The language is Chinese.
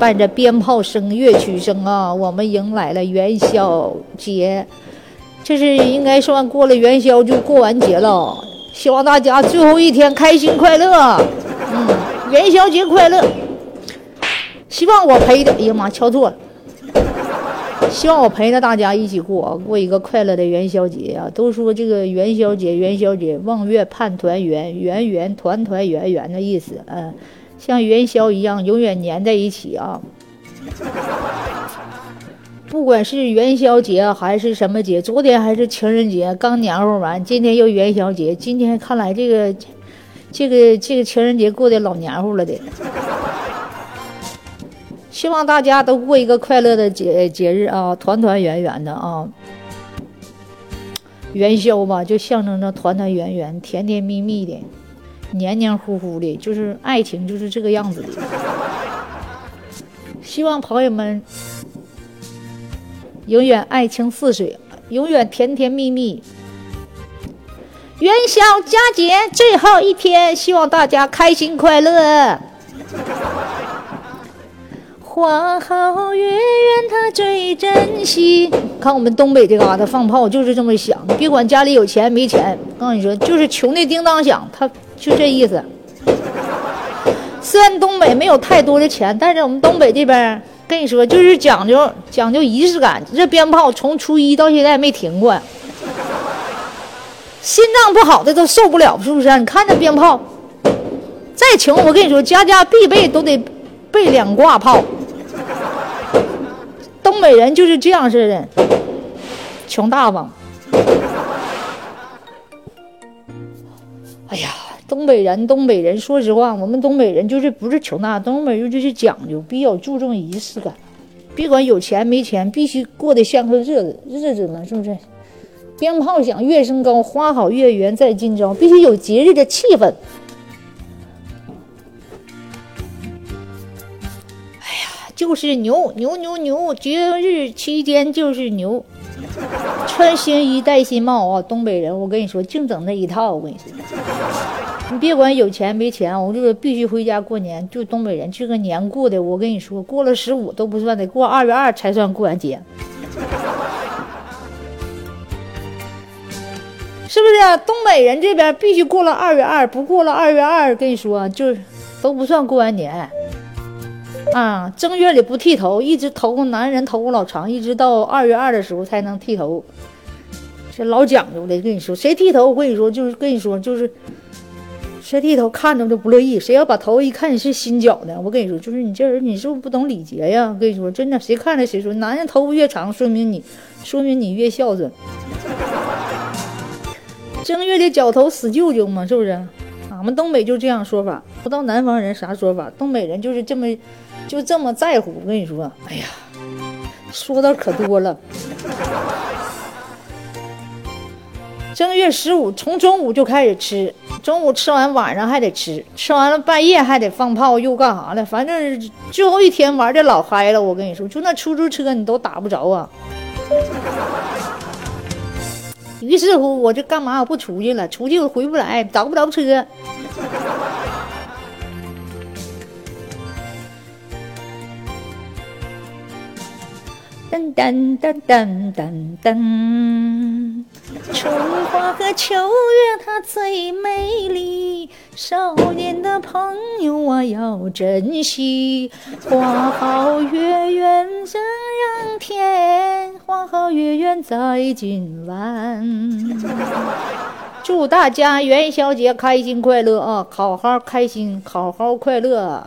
伴着鞭炮声、乐曲声啊，我们迎来了元宵节。这是应该算过了元宵就过完节了。希望大家最后一天开心快乐。嗯，元宵节快乐。希望我陪的，哎呀妈，敲错了。希望我陪着大家一起过，过一个快乐的元宵节啊！都说这个元宵节，元宵节，望月盼团圆，圆圆团团圆圆的意思，嗯，像元宵一样永远粘在一起啊！不管是元宵节还是什么节，昨天还是情人节，刚黏糊完，今天又元宵节，今天看来这个这个这个情人节过得老黏糊了的。希望大家都过一个快乐的节节日啊，团团圆圆的啊。元宵吧，就象征着团团圆圆、甜甜蜜蜜的、黏黏糊糊的，就是爱情就是这个样子的。希望朋友们永远爱情似水，永远甜甜蜜蜜。元宵佳节最后一天，希望大家开心快乐。花好月圆，他最珍惜。看我们东北这嘎达放炮就是这么响，别管家里有钱没钱，告诉你说就是穷的叮当响，他就这意思。虽然东北没有太多的钱，但是我们东北这边跟你说就是讲究讲究仪式感，这鞭炮从初一到现在没停过。心脏不好的都受不了，是不是？你看这鞭炮，再穷我跟你说，家家必备都得备两挂炮。东北人就是这样式的，穷大方。哎呀，东北人，东北人，说实话，我们东北人就是不是穷那，东北人就是讲究，比较注重仪式感。别管有钱没钱，必须过得像个日子，日子嘛，是不是？鞭炮响，乐升高，花好月圆在今朝，必须有节日的气氛。哎呀就是牛牛牛牛，节日期间就是牛，穿新衣戴新帽啊！东北人，我跟你说，净整那一套。我跟你说，你别管有钱没钱，我就是必须回家过年。就东北人，这个年过的，我跟你说，过了十五都不算，得过二月二才算过完节，是不是？东北人这边必须过了二月二，不过了二月二，跟你说，就是都不算过完年。啊，正月里不剃头，一直头男人头发老长，一直到二月二的时候才能剃头，这老讲究的。跟你说，谁剃头，我跟你说，就是跟你说，就是谁剃头看着就不乐意。谁要把头一看你是新绞的，我跟你说，就是你这人，你是不是不懂礼节呀？我跟你说，真的，谁看着谁说，男人头发越长，说明你，说明你越孝顺。正月里绞头死舅舅嘛，是不是？俺们东北就这样说法，不知道南方人啥说法。东北人就是这么。就这么在乎，我跟你说，哎呀，说的可多了。正月十五从中午就开始吃，中午吃完晚上还得吃，吃完了半夜还得放炮，又干啥了？反正最后一天玩的老嗨了，我跟你说，就那出租车你都打不着啊。于是乎，我就干嘛我不出去了？出去我回不来，找不着车。噔噔噔噔噔噔，春花和秋月它最美丽，少年的朋友啊要珍惜。花好月圆这样甜，花好月圆在今晚。祝大家元宵节开心快乐啊！好好开心，好好快乐。